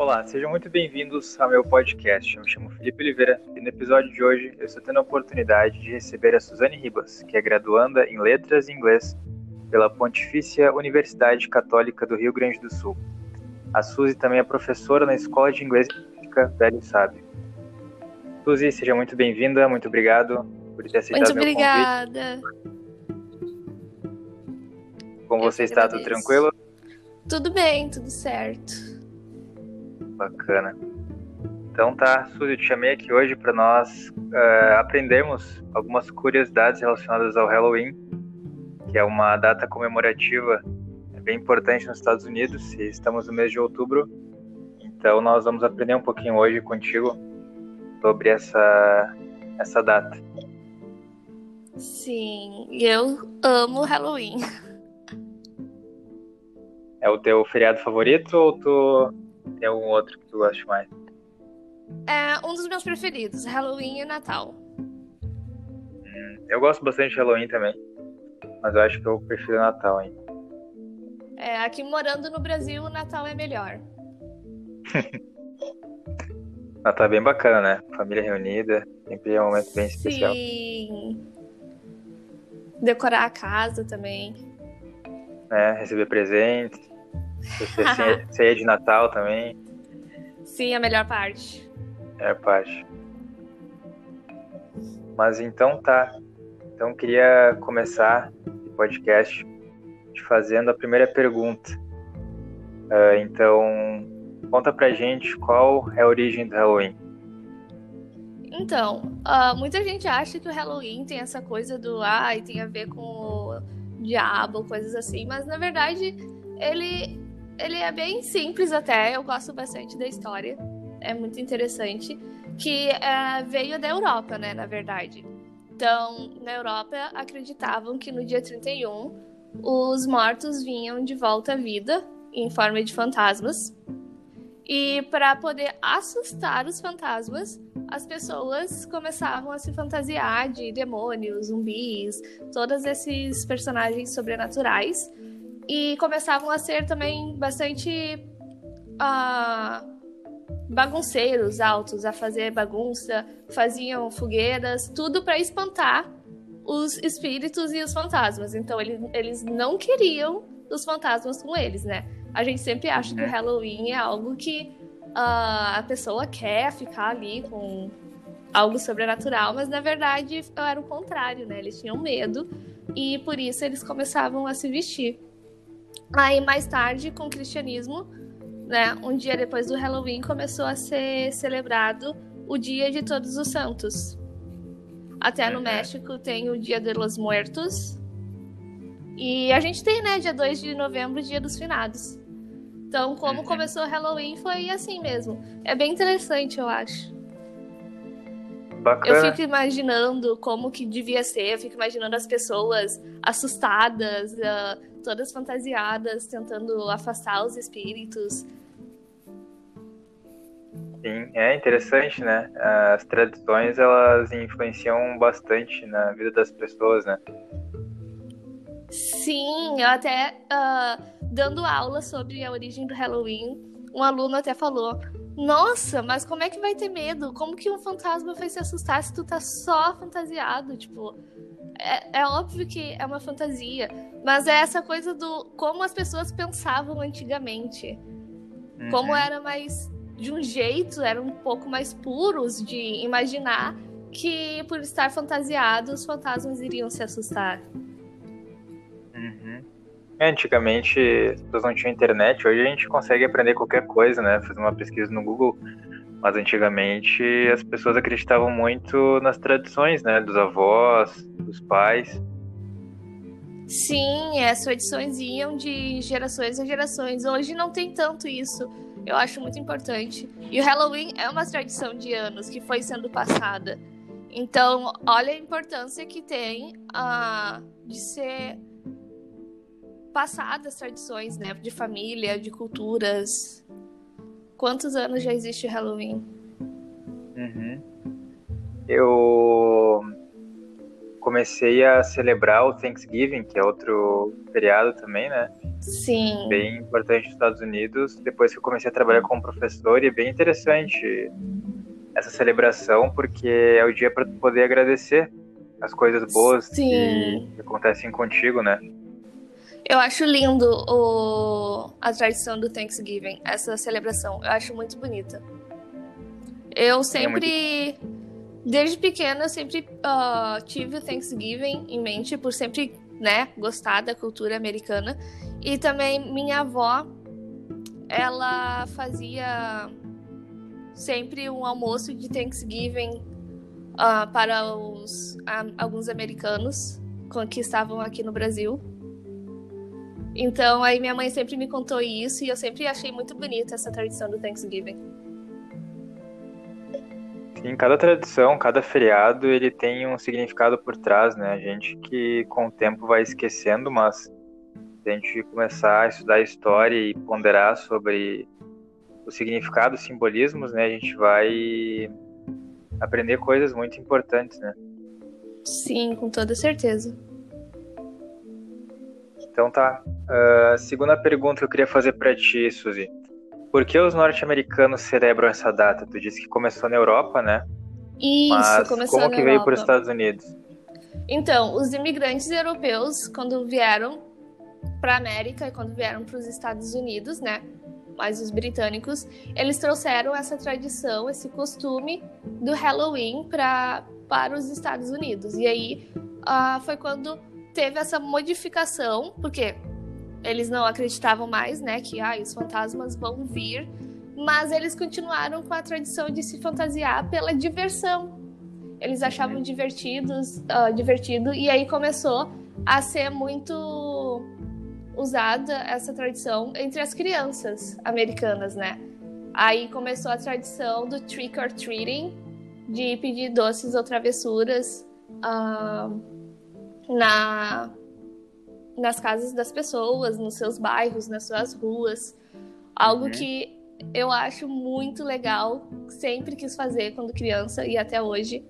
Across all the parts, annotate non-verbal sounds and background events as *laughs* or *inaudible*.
Olá, sejam muito bem-vindos ao meu podcast. Eu me chamo Felipe Oliveira e no episódio de hoje eu estou tendo a oportunidade de receber a Suzane Ribas, que é graduanda em Letras e Inglês pela Pontifícia Universidade Católica do Rio Grande do Sul. A Suzy também é professora na Escola de Inglês Velho Sábio. Suzy, seja muito bem-vinda, muito obrigado por ter aceitado muito meu obrigada. convite. Como você está? Tudo tranquilo? Tudo bem, tudo certo. Bacana. Então tá, Suzy, eu te chamei aqui hoje para nós uh, aprendermos algumas curiosidades relacionadas ao Halloween, que é uma data comemorativa bem importante nos Estados Unidos, e estamos no mês de outubro. Então nós vamos aprender um pouquinho hoje contigo sobre essa, essa data. Sim, eu amo Halloween. É o teu feriado favorito ou tu tem algum outro que tu gosta mais? É um dos meus preferidos, Halloween e Natal. Hum, eu gosto bastante de Halloween também. Mas eu acho que eu prefiro Natal ainda. É, aqui morando no Brasil, o Natal é melhor. *laughs* Natal é bem bacana, né? Família reunida, sempre é um momento bem especial. Sim. Decorar a casa também. É, receber presentes. Ceia de Natal também. Sim, a melhor parte. É a parte. Mas então tá. Então queria começar o podcast te fazendo a primeira pergunta. Uh, então, conta pra gente qual é a origem do Halloween. Então, uh, muita gente acha que o Halloween tem essa coisa do ai, ah, tem a ver com o diabo, coisas assim, mas na verdade ele ele é bem simples até, eu gosto bastante da história, é muito interessante, que é, veio da Europa, né, na verdade. Então, na Europa, acreditavam que no dia 31 os mortos vinham de volta à vida em forma de fantasmas. E para poder assustar os fantasmas, as pessoas começavam a se fantasiar de demônios, zumbis, todos esses personagens sobrenaturais e começavam a ser também bastante uh, bagunceiros altos, a fazer bagunça, faziam fogueiras, tudo para espantar os espíritos e os fantasmas. Então eles, eles não queriam os fantasmas com eles, né? A gente sempre acha que o uhum. Halloween é algo que uh, a pessoa quer ficar ali com algo sobrenatural, mas na verdade era o contrário, né? Eles tinham medo e por isso eles começavam a se vestir. Aí, mais tarde, com o cristianismo, né, um dia depois do Halloween, começou a ser celebrado o Dia de Todos os Santos. Até no uhum. México tem o Dia de los Muertos. E a gente tem, né, dia 2 de novembro, Dia dos Finados. Então, como uhum. começou o Halloween, foi assim mesmo. É bem interessante, eu acho. Bacana. Eu fico imaginando como que devia ser, eu fico imaginando as pessoas assustadas, uh, todas fantasiadas, tentando afastar os espíritos. Sim, é interessante, né? As tradições, elas influenciam bastante na vida das pessoas, né? Sim, eu até uh, dando aula sobre a origem do Halloween, um aluno até falou: Nossa, mas como é que vai ter medo? Como que um fantasma vai se assustar se tu tá só fantasiado? Tipo, é, é, óbvio que é uma fantasia, mas é essa coisa do como as pessoas pensavam antigamente. Uhum. Como era mais de um jeito, eram um pouco mais puros de imaginar que por estar fantasiados, os fantasmas iriam se assustar. Uhum. Antigamente as pessoas não tinham internet, hoje a gente consegue aprender qualquer coisa, né? Fazer uma pesquisa no Google mas antigamente as pessoas acreditavam muito nas tradições, né? Dos avós, dos pais. Sim, as tradições iam de gerações a gerações. Hoje não tem tanto isso. Eu acho muito importante. E o Halloween é uma tradição de anos que foi sendo passada. Então, olha a importância que tem uh, de ser passadas tradições, né? De família, de culturas. Quantos anos já existe o Halloween? Uhum. Eu comecei a celebrar o Thanksgiving, que é outro feriado também, né? Sim. Bem importante nos Estados Unidos. Depois que eu comecei a trabalhar como professor, e é bem interessante essa celebração, porque é o dia para poder agradecer as coisas boas que, que, acontecem contigo, né? Eu acho lindo o, a tradição do Thanksgiving, essa celebração. Eu acho muito bonita. Eu sempre, é muito... desde pequena, sempre uh, tive o Thanksgiving em mente, por sempre né, gostar da cultura americana. E também minha avó, ela fazia sempre um almoço de Thanksgiving uh, para os, alguns americanos que estavam aqui no Brasil. Então, aí minha mãe sempre me contou isso e eu sempre achei muito bonita essa tradição do Thanksgiving. Sim, cada tradição, cada feriado, ele tem um significado por trás, né? A gente que com o tempo vai esquecendo, mas a gente começar a estudar a história e ponderar sobre o significado, os simbolismos, né? A gente vai aprender coisas muito importantes, né? Sim, com toda certeza. Então tá. Uh, segunda pergunta que eu queria fazer para ti, Suzy. Por que os norte-americanos celebram essa data? Tu disse que começou na Europa, né? Isso, Mas começou como que veio para os Estados Unidos? Então, os imigrantes europeus, quando vieram para a América e quando vieram para os Estados Unidos, né? Mas os britânicos, eles trouxeram essa tradição, esse costume do Halloween pra, para os Estados Unidos. E aí uh, foi quando teve essa modificação, porque eles não acreditavam mais, né, que ah, os fantasmas vão vir, mas eles continuaram com a tradição de se fantasiar pela diversão. Eles achavam divertidos, uh, divertido, e aí começou a ser muito usada essa tradição entre as crianças americanas, né? Aí começou a tradição do trick or treating, de pedir doces ou travessuras. Uh, na nas casas das pessoas, nos seus bairros, nas suas ruas. Algo uhum. que eu acho muito legal, sempre quis fazer quando criança e até hoje.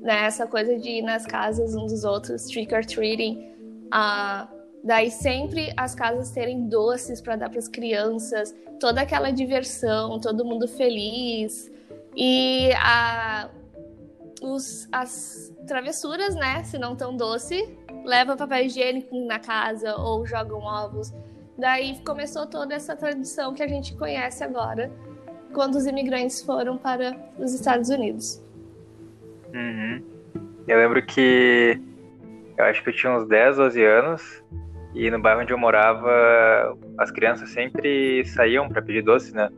Né? Essa coisa de ir nas casas uns dos outros, trick or treating. Ah, daí sempre as casas terem doces para dar para as crianças, toda aquela diversão, todo mundo feliz. E a, os, as travessuras, né? Se não tão doce, leva papel higiênico na casa ou jogam ovos. Daí começou toda essa tradição que a gente conhece agora, quando os imigrantes foram para os Estados Unidos. Uhum. Eu lembro que eu acho que eu tinha uns 10, 12 anos e no bairro onde eu morava as crianças sempre saíam para pedir doce, né?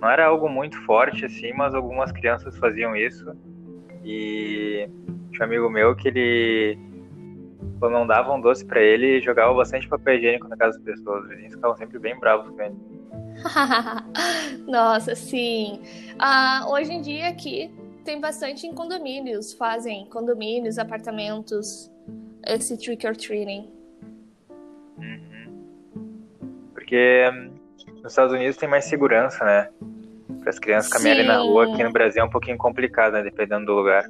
Não era algo muito forte assim, mas algumas crianças faziam isso. E tinha um amigo meu que ele, quando não dava um doce para ele, jogava bastante papel higiênico na casa das pessoas. Os vizinhos ficavam sempre bem bravos com ele. *laughs* Nossa, sim. Ah, hoje em dia aqui tem bastante em condomínios, fazem condomínios, apartamentos, esse trick or treating. Uhum. Porque nos Estados Unidos tem mais segurança, né? Para as crianças caminharem na rua, aqui no Brasil é um pouquinho complicado, né? Dependendo do lugar.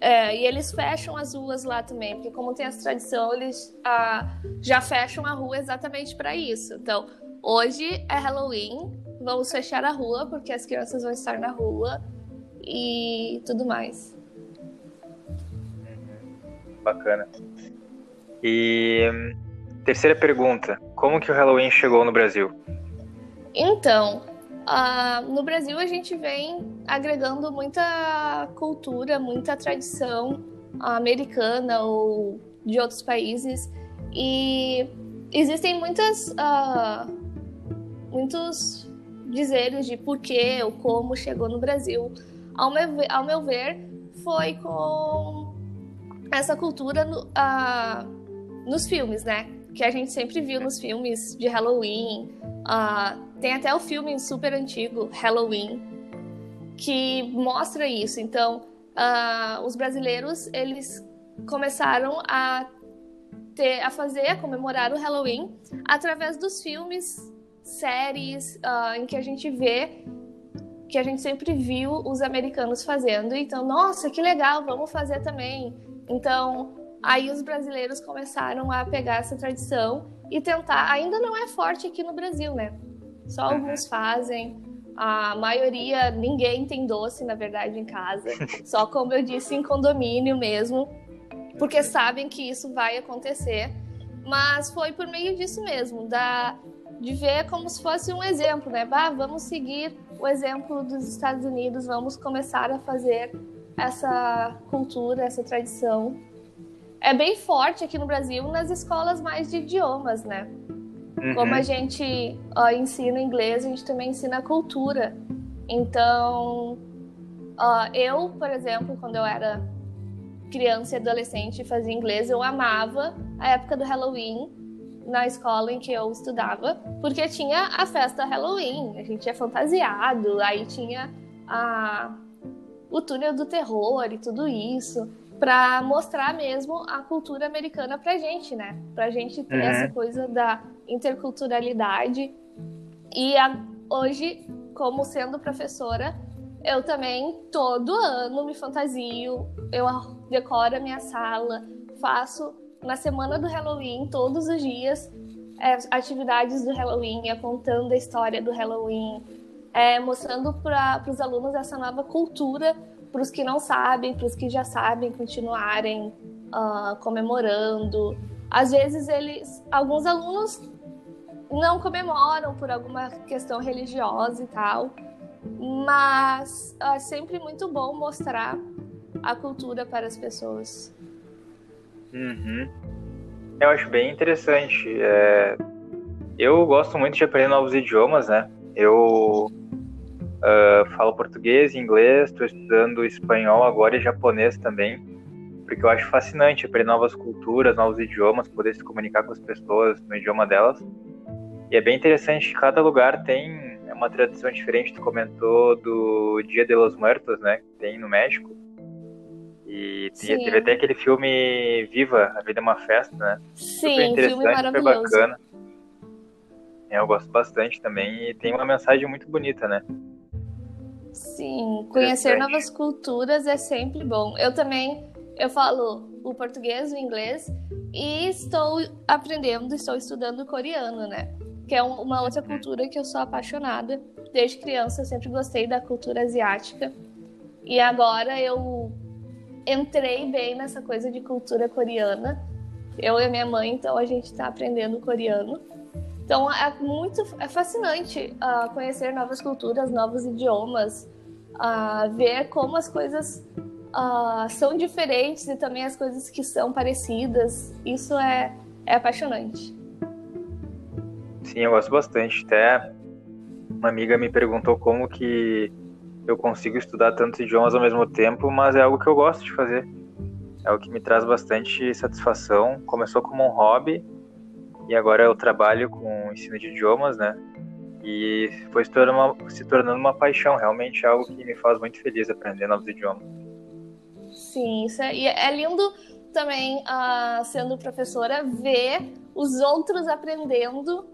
É, e eles fecham as ruas lá também, porque como tem essa tradição, eles ah, já fecham a rua exatamente para isso. Então, hoje é Halloween, vamos fechar a rua porque as crianças vão estar na rua e tudo mais. Bacana. E terceira pergunta, como que o Halloween chegou no Brasil? Então, Uh, no Brasil, a gente vem agregando muita cultura, muita tradição americana ou de outros países. E existem muitas, uh, muitos dizeres de porquê ou como chegou no Brasil. Ao meu, ver, ao meu ver foi com essa cultura no, uh, nos filmes, né? Que a gente sempre viu nos filmes de Halloween. Uh, tem até o filme super antigo, Halloween, que mostra isso. Então, uh, os brasileiros, eles começaram a ter, a fazer, a comemorar o Halloween através dos filmes, séries, uh, em que a gente vê que a gente sempre viu os americanos fazendo. Então, nossa, que legal, vamos fazer também. Então, aí os brasileiros começaram a pegar essa tradição e tentar. Ainda não é forte aqui no Brasil, né? Só uhum. alguns fazem. A maioria, ninguém tem doce, na verdade, em casa. *laughs* Só, como eu disse, em condomínio mesmo. Porque sabem que isso vai acontecer. Mas foi por meio disso mesmo, da, de ver como se fosse um exemplo, né? Bah, vamos seguir o exemplo dos Estados Unidos, vamos começar a fazer essa cultura, essa tradição. É bem forte aqui no Brasil nas escolas mais de idiomas, né? Uhum. Como a gente ó, ensina inglês, a gente também ensina cultura. Então, ó, eu, por exemplo, quando eu era criança e adolescente e fazia inglês, eu amava a época do Halloween na escola em que eu estudava, porque tinha a festa Halloween, a gente é fantasiado, aí tinha a, o túnel do terror e tudo isso, para mostrar mesmo a cultura americana pra gente, né? Pra gente ter uhum. essa coisa da interculturalidade. E a, hoje, como sendo professora, eu também todo ano me fantasio, eu decoro a minha sala, faço na semana do Halloween, todos os dias, é, atividades do Halloween, é, contando a história do Halloween, é, mostrando para os alunos essa nova cultura, para os que não sabem, para os que já sabem, continuarem uh, comemorando. Às vezes eles, alguns alunos não comemoram por alguma questão religiosa e tal, mas é sempre muito bom mostrar a cultura para as pessoas. Uhum. Eu acho bem interessante. É... Eu gosto muito de aprender novos idiomas, né? Eu uh, falo português, inglês, estou estudando espanhol agora e japonês também, porque eu acho fascinante aprender novas culturas, novos idiomas, poder se comunicar com as pessoas no idioma delas. E é bem interessante que cada lugar tem uma tradição diferente. Tu comentou do Dia de los Muertos, né? Que tem no México. E Sim. teve até aquele filme Viva, A Vida é uma Festa, né? Sim, super interessante, super bacana. É, eu gosto bastante também e tem uma mensagem muito bonita, né? Sim, conhecer novas culturas é sempre bom. Eu também, eu falo o português, o inglês e estou aprendendo, estou estudando coreano, né? Que é uma outra cultura que eu sou apaixonada. Desde criança eu sempre gostei da cultura asiática. E agora eu entrei bem nessa coisa de cultura coreana. Eu e minha mãe, então a gente está aprendendo coreano. Então é muito é fascinante uh, conhecer novas culturas, novos idiomas, uh, ver como as coisas uh, são diferentes e também as coisas que são parecidas. Isso é, é apaixonante. Sim, eu gosto bastante. Até uma amiga me perguntou como que eu consigo estudar tantos idiomas ao mesmo tempo, mas é algo que eu gosto de fazer. É algo que me traz bastante satisfação. Começou como um hobby e agora eu trabalho com ensino de idiomas, né? E foi se tornando uma, se tornando uma paixão, realmente algo que me faz muito feliz aprender novos idiomas. Sim, isso é, é lindo também, uh, sendo professora, ver os outros aprendendo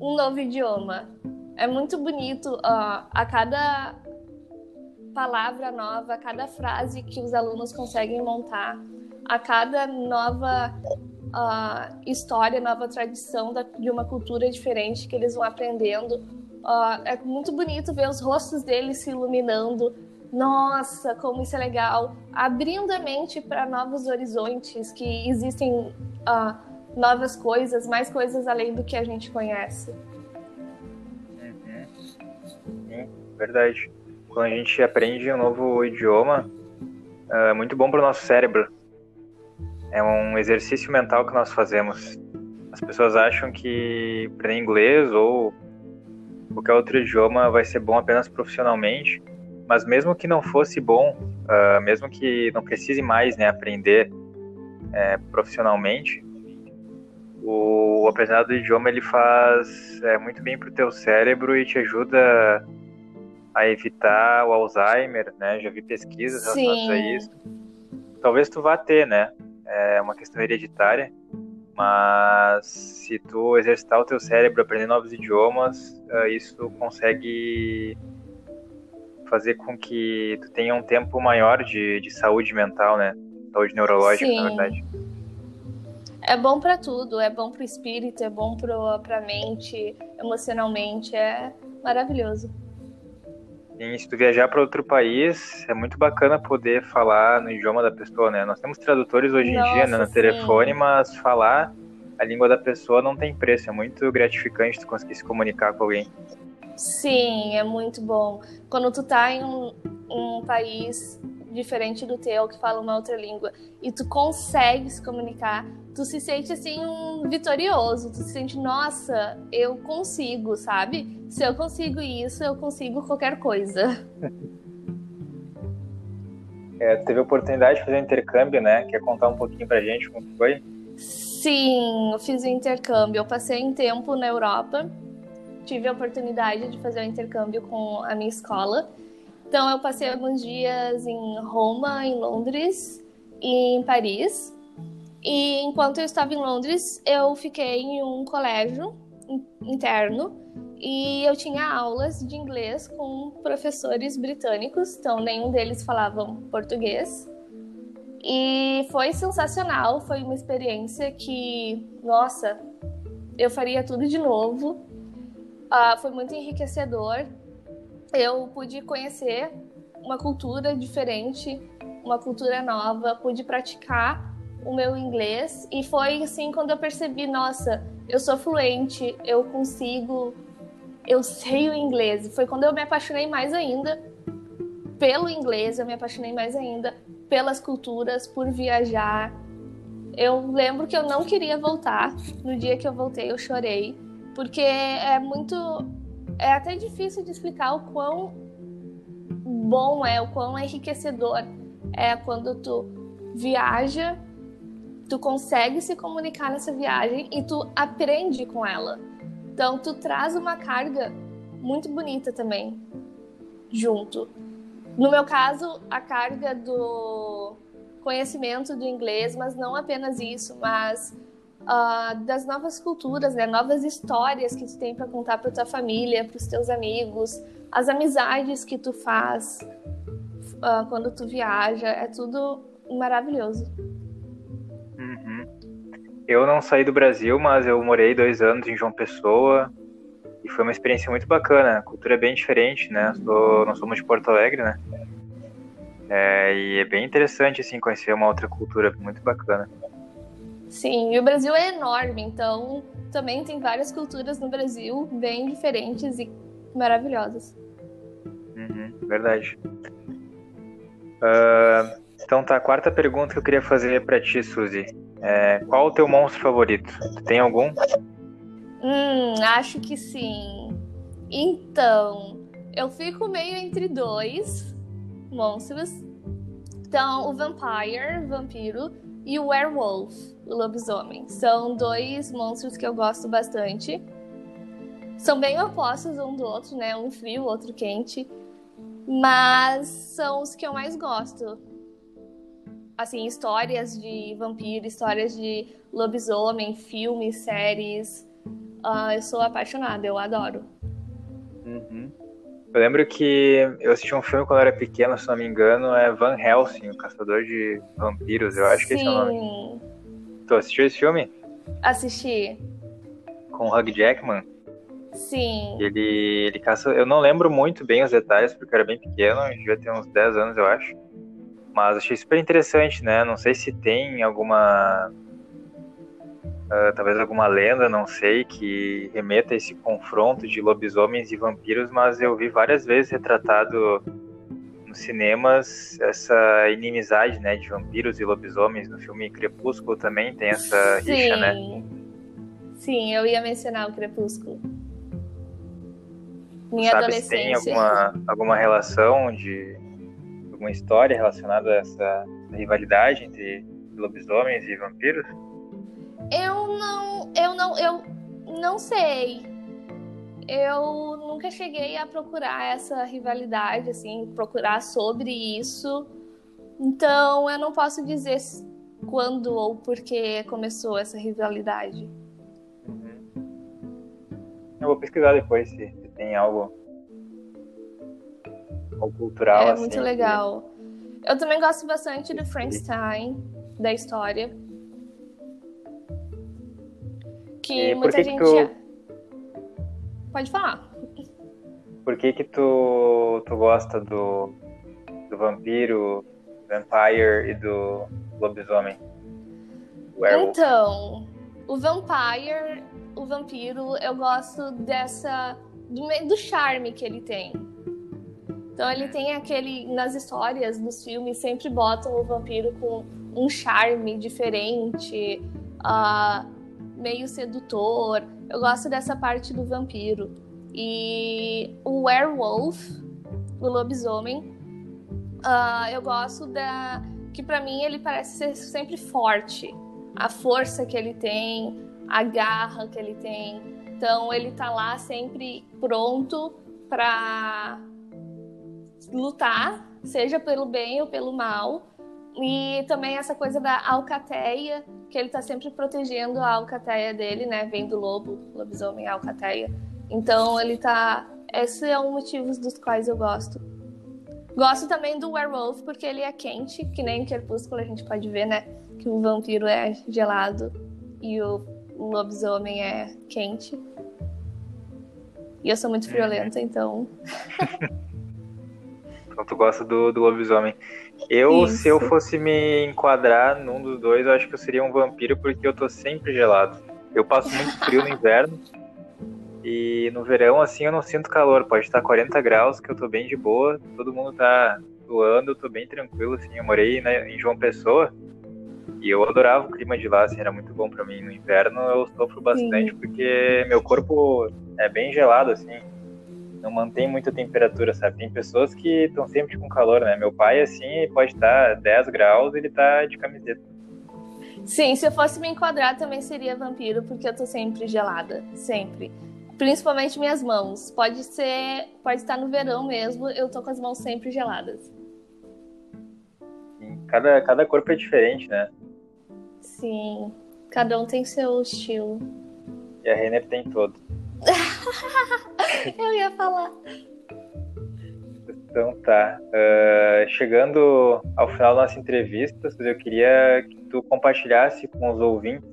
um novo idioma. É muito bonito uh, a cada palavra nova, a cada frase que os alunos conseguem montar, a cada nova uh, história, nova tradição da, de uma cultura diferente que eles vão aprendendo. Uh, é muito bonito ver os rostos deles se iluminando. Nossa, como isso é legal! Abrindo a mente para novos horizontes, que existem uh, novas coisas, mais coisas além do que a gente conhece. Uhum. verdade quando a gente aprende um novo idioma, é muito bom para o nosso cérebro. É um exercício mental que nós fazemos. As pessoas acham que aprender inglês ou qualquer outro idioma vai ser bom apenas profissionalmente, mas mesmo que não fosse bom, uh, mesmo que não precise mais né, aprender é, profissionalmente, o, aprendizado do idioma ele faz é, muito bem para o teu cérebro e te ajuda a evitar o Alzheimer, né? Já vi pesquisas relacionadas a isso. Talvez tu vá ter, né? É uma questão hereditária, mas se tu exercitar o teu cérebro, aprender novos idiomas, é, isso consegue fazer com que tu tenha um tempo maior de, de saúde mental, né? saúde neurológica, Sim. na verdade. É bom para tudo, é bom para o espírito, é bom para a mente, emocionalmente, é maravilhoso. E se tu viajar para outro país, é muito bacana poder falar no idioma da pessoa, né? Nós temos tradutores hoje Nossa, em dia né, no sim. telefone, mas falar a língua da pessoa não tem preço. É muito gratificante tu conseguir se comunicar com alguém. Sim, é muito bom. Quando tu tá em um, um país diferente do teu, que fala uma outra língua, e tu consegue se comunicar, tu se sente assim um vitorioso, tu se sente, nossa, eu consigo, sabe? Se eu consigo isso, eu consigo qualquer coisa. *laughs* É, teve a oportunidade de fazer um intercâmbio, né? Quer contar um pouquinho pra gente como foi? Sim, eu fiz o um intercâmbio. Eu passei um tempo na Europa, tive a oportunidade de fazer o um intercâmbio com a minha escola. Então, eu passei alguns dias em Roma, em Londres e em Paris. E enquanto eu estava em Londres, eu fiquei em um colégio interno e eu tinha aulas de inglês com professores britânicos, então nenhum deles falavam português. E foi sensacional, foi uma experiência que, nossa, eu faria tudo de novo. Uh, foi muito enriquecedor. Eu pude conhecer uma cultura diferente, uma cultura nova, pude praticar o meu inglês e foi assim quando eu percebi, nossa, eu sou fluente, eu consigo, eu sei o inglês. Foi quando eu me apaixonei mais ainda pelo inglês, eu me apaixonei mais ainda pelas culturas, por viajar. Eu lembro que eu não queria voltar. No dia que eu voltei, eu chorei, porque é muito é até difícil de explicar o quão bom é, o quão enriquecedor é quando tu viaja tu consegue se comunicar nessa viagem e tu aprende com ela. Então, tu traz uma carga muito bonita também junto. No meu caso, a carga do conhecimento do inglês, mas não apenas isso, mas uh, das novas culturas, né? Novas histórias que tu tem para contar para tua família, para os teus amigos, as amizades que tu faz uh, quando tu viaja, é tudo maravilhoso. Eu não saí do Brasil, mas eu morei dois anos em João Pessoa e foi uma experiência muito bacana. A cultura é bem diferente, né? Sou, nós somos de Porto Alegre, né? É, e é bem interessante, assim, conhecer uma outra cultura muito bacana. Sim, e o Brasil é enorme, então também tem várias culturas no Brasil bem diferentes e maravilhosas. Uhum, verdade. Uh, então tá, a quarta pergunta que eu queria fazer para ti, Suzy. É, qual o teu monstro favorito? tem algum? Hum, acho que sim. Então, eu fico meio entre dois monstros. Então, o Vampire, vampiro, e o Werewolf, lobisomem. São dois monstros que eu gosto bastante. São bem opostos um do outro, né? Um frio, o outro quente. Mas são os que eu mais gosto assim, histórias de vampiro, histórias de lobisomem, filmes, séries. Uh, eu sou apaixonada, eu adoro. Uhum. Eu lembro que eu assisti um filme quando eu era pequeno, se não me engano, é Van Helsing, o Caçador de Vampiros, eu acho Sim. que esse é o nome. Tu assistiu esse filme? Assisti. Com o Hugh Jackman? Sim. Ele, ele caça. Eu não lembro muito bem os detalhes, porque eu era bem pequeno, devia ter uns 10 anos, eu acho. Mas achei super interessante, né? Não sei se tem alguma. Uh, talvez alguma lenda, não sei, que remeta a esse confronto de lobisomens e vampiros, mas eu vi várias vezes retratado nos cinemas essa inimizade, né, de vampiros e lobisomens. No filme Crepúsculo também tem essa Sim. rixa, né? Sim, eu ia mencionar o Crepúsculo. Minha Sabe adolescência. se tem alguma, alguma relação de alguma história relacionada a essa rivalidade entre lobisomens e vampiros? Eu não, eu não, eu não sei. Eu nunca cheguei a procurar essa rivalidade, assim, procurar sobre isso. Então, eu não posso dizer quando ou por que começou essa rivalidade. Uhum. Eu vou pesquisar depois se, se tem algo ou cultural. É assim, muito legal. Eu também gosto bastante do Frankenstein, da história. Que E muita que que gente. tu- Pode falar. Por que que tu, tu gosta do, do vampiro, vampire e do lobisomem? Werewolf. Então, o Vampire, o vampiro, eu gosto dessa. do, do charme que ele tem. Então ele tem aquele. Nas histórias dos filmes, sempre botam o vampiro com um charme diferente, ah, meio sedutor. Eu gosto dessa parte do vampiro. E o werewolf, o lobisomem, ah, eu gosto da. que pra mim ele parece ser sempre forte. A força que ele tem, a garra que ele tem. Então ele tá lá sempre pronto pra lutar, seja pelo bem ou pelo mal. E também essa coisa da alcateia, que ele tá sempre protegendo a alcateia dele, né? Vem do lobo, lobisomem, alcateia. Então ele tá. Esse é um motivo dos quais eu gosto. Gosto também do werewolf, porque ele é quente, que nem em Crepúsculo a gente pode ver, né? Que o vampiro é gelado e o lobisomem é quente. E eu sou muito friolenta, então. *laughs* Então tu gosta do, do lobisomem. Eu, Isso. se eu fosse me enquadrar num dos dois, eu acho que eu seria um vampiro porque eu tô sempre gelado. Eu passo muito *laughs* frio no inverno. E no verão, assim, eu não sinto calor. Pode estar 40 graus, que eu tô bem de boa. Todo mundo tá doando, eu tô bem tranquilo, assim. Eu morei né, em João Pessoa. E eu adorava o clima de lá, assim, era muito bom pra mim. No inverno eu sofro bastante porque meu corpo é bem gelado, assim não mantém muita temperatura, sabe? Tem pessoas que estão sempre com calor, né? Meu pai, assim, pode estar 10 graus, ele tá de camiseta. Sim, se eu fosse me enquadrar também seria vampiro, porque eu tô sempre gelada. Sempre. Principalmente minhas mãos. Pode ser. Pode estar no verão mesmo, eu tô com as mãos sempre geladas. Assim, Cada, cada corpo é diferente, né? Sim. Cada um tem seu estilo. E a Renner tem todo. *laughs* Eu ia falar. Então tá. Ah, chegando ao final da nossa entrevista, eu queria que tu compartilhasse com os ouvintes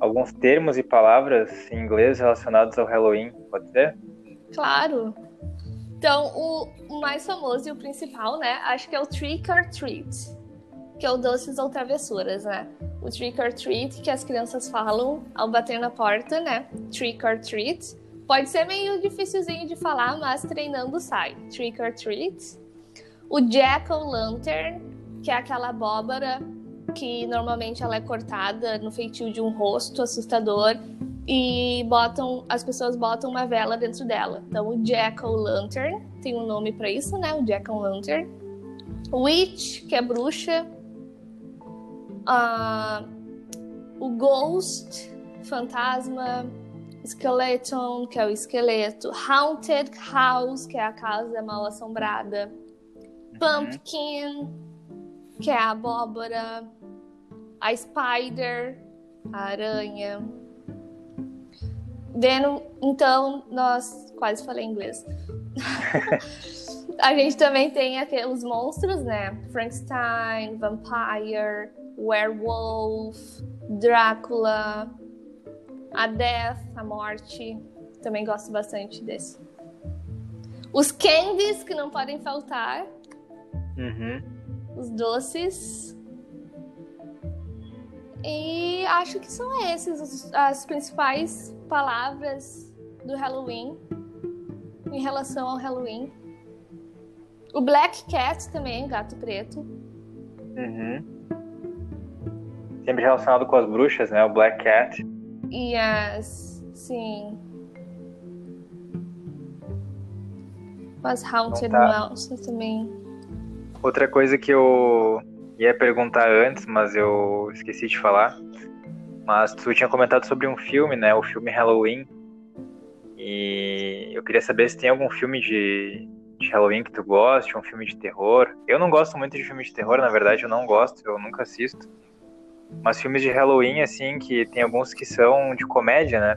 alguns termos e palavras em inglês relacionados ao Halloween, pode ser? Claro. Então, o o mais famoso e o principal, né? Acho que é o trick or treat, que é o doces ou travessuras, né? O trick or treat que as crianças falam ao bater na porta, né? Trick or treat. Pode ser meio dificilzinho de falar, mas treinando sai. Trick or treat. O jack o' lantern, que é aquela abóbora que normalmente ela é cortada no feitio de um rosto assustador e botam as pessoas botam uma vela dentro dela. Então o jack o' lantern tem um nome para isso, né? O jack o' lantern. Witch, que é bruxa. Ah, o ghost, fantasma. Skeleton, que é o esqueleto. Haunted house, que é a casa mal assombrada. Pumpkin, que é a abóbora. A spider, a aranha. Then, então, nós quase falei inglês. *laughs* a gente também tem aqui os monstros, né? Frankenstein, Vampire, Werewolf, Drácula, a Death, a Morte. Também gosto bastante desse. Os candies, que não podem faltar. Uhum. Os doces. E acho que são esses as principais palavras do Halloween em relação ao Halloween. O Black Cat também, gato preto. Uhum. Sempre relacionado com as bruxas, né? O Black Cat. E as. Sim. As Haunted tá. Mouse também. Outra coisa que eu ia perguntar antes, mas eu esqueci de falar. Mas tu tinha comentado sobre um filme, né? O filme Halloween. E eu queria saber se tem algum filme de, de Halloween que tu goste, um filme de terror. Eu não gosto muito de filme de terror, na verdade, eu não gosto, eu nunca assisto. Mas filmes de Halloween, assim, que tem alguns que são de comédia, né?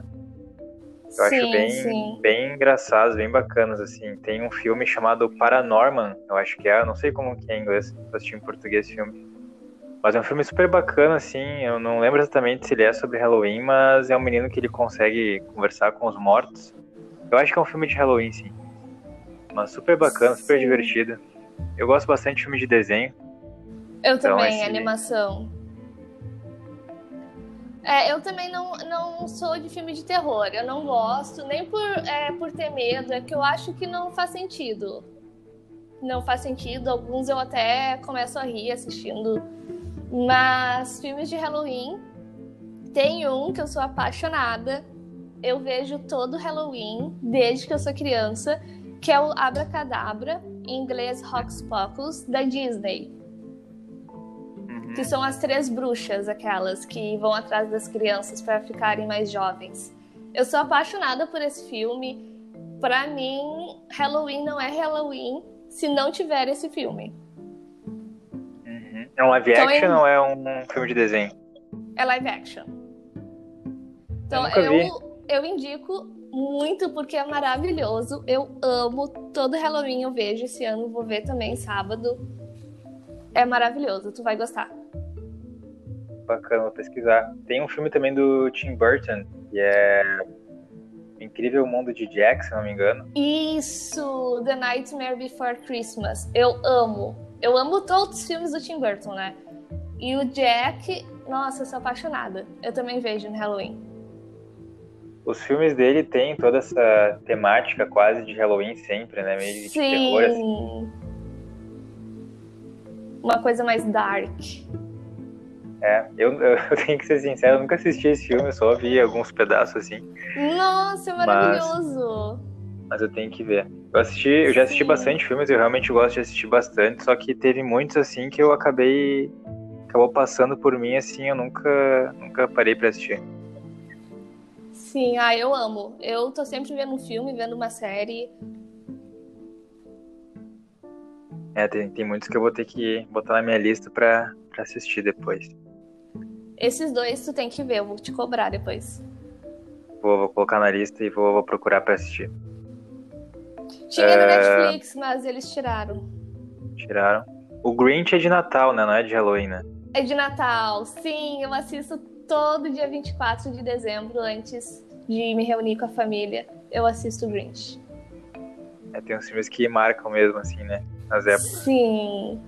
Eu sim, acho bem, sim. bem engraçados, bem bacanas, assim. Tem um filme chamado Paranorman, eu acho que é, eu não sei como que é em inglês, eu assisti em português esse filme. Mas é um filme super bacana, assim, eu não lembro exatamente se ele é sobre Halloween, mas é um menino que ele consegue conversar com os mortos. Eu acho que é um filme de Halloween, sim. Mas super bacana, super Sim. divertido. Eu gosto bastante de filme de desenho. Eu Então, também, esse- animação. É, eu também não, não sou de filme de terror. Eu não gosto, nem por, é, por ter medo, é que eu acho que não faz sentido. Não faz sentido. Alguns eu até começo a rir assistindo. Mas filmes de Halloween, tem um que eu sou apaixonada. Eu vejo todo Halloween, desde que eu sou criança, que é o Abracadabra, em inglês Hocus Pocus, da Disney. Uhum. Que são as três bruxas, aquelas que vão atrás das crianças para ficarem mais jovens. Eu sou apaixonada por esse filme. Pra mim, Halloween não é Halloween se não tiver esse filme. Uhum. É um live Então, action ele- ou é um filme de desenho? É live action. Então vi. eu, eu indico muito porque é maravilhoso. Eu amo. Todo Halloween eu vejo. Esse ano vou ver também sábado. É maravilhoso, tu vai gostar. Bacana, vou pesquisar. Tem um filme também do Tim Burton, que é Incrível Mundo de Jack, se não me engano. Isso! The Nightmare Before Christmas. Eu amo. Eu amo todos os filmes do Tim Burton, né? E o Jack, nossa, eu sou apaixonada. Eu também vejo no Halloween. Os filmes dele têm toda essa temática quase de Halloween sempre, né? Meio de terror, assim. Sim! Uma coisa mais dark. É, eu, eu *laughs* tenho que ser sincero, eu nunca assisti esse filme, eu só vi alguns pedaços assim, Nossa, é maravilhoso! mas eu tenho que ver. Eu assisti, eu já assisti Sim. bastante filmes, eu realmente gosto de assistir bastante, só que teve muitos assim que eu acabei acabou passando por mim assim, eu nunca nunca parei pra assistir. Sim, ah, eu amo. Eu tô sempre vendo um filme, vendo uma série. É, tem, tem muitos que eu vou ter que botar na minha lista pra, pra assistir depois. Esses dois tu tem que ver, eu vou te cobrar depois. Vou, vou colocar na lista e vou, vou procurar pra assistir. Tinha no É. Netflix, mas eles tiraram. Tiraram. O Grinch é de Natal, né? Não é de Halloween, né? É de Natal. Sim, eu assisto todo dia 24 de dezembro antes de me reunir com a família. Eu assisto Grinch. É, tem uns filmes que marcam mesmo, assim, né? Nas épocas. Sim.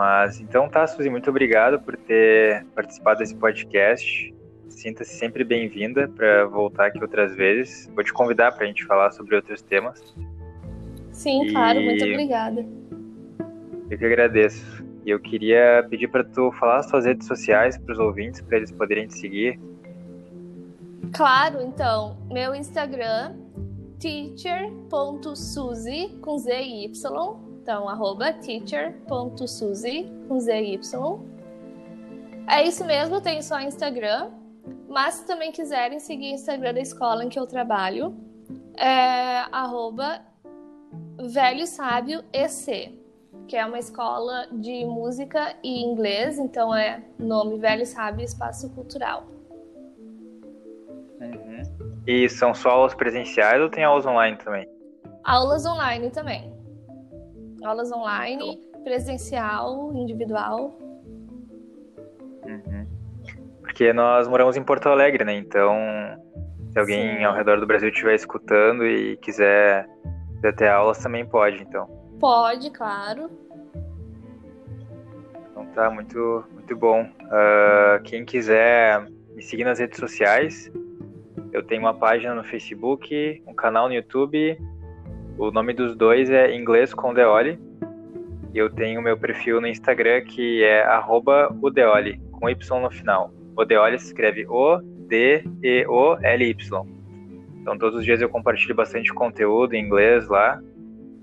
Mas então tá, Suzy, muito obrigado por ter participado desse podcast. Sinta-se sempre bem-vinda para voltar aqui outras vezes. Vou te convidar para a gente falar sobre outros temas. Sim, E- claro, muito obrigada. Eu que agradeço. E eu queria pedir para tu falar as tuas redes sociais para os ouvintes, para eles poderem te seguir. Claro, então, meu Instagram, teacher.suzy, com Z e Y. Então, arroba teacher.suzy, com Z e Y. É isso mesmo, eu tenho só Instagram. Mas se também quiserem seguir o Instagram da escola em que eu trabalho, é arroba Velho Sábio EC, que é uma escola de música e inglês, então é nome Velho Sábio Espaço Cultural. E são só aulas presenciais ou tem aulas online também? Aulas online também. Aulas online, presencial, individual. Uhum. Porque nós moramos em Porto Alegre, né? Então, se alguém Sim. ao redor do Brasil estiver escutando e quiser, quiser ter aulas, também pode, então. Pode, claro. Então tá, muito, muito bom. Ah, quem quiser me seguir nas redes sociais, eu tenho uma página no Facebook, um canal no YouTube. O nome dos dois é Inglês com Deoli. E eu tenho meu perfil no Instagram que é arroba Udeoli, com Y no final. Odeoli se escreve O-D-E-O-L-Y. Então todos os dias eu compartilho bastante conteúdo em inglês lá,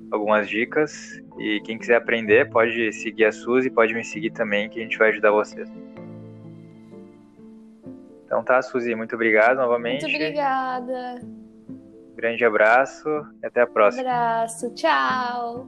algumas dicas. E quem quiser aprender pode seguir a Suzy, pode me seguir também, que a gente vai ajudar vocês. Então tá, Suzy, muito obrigado novamente. Muito obrigada. Grande abraço e até a próxima. Abraço. Tchau.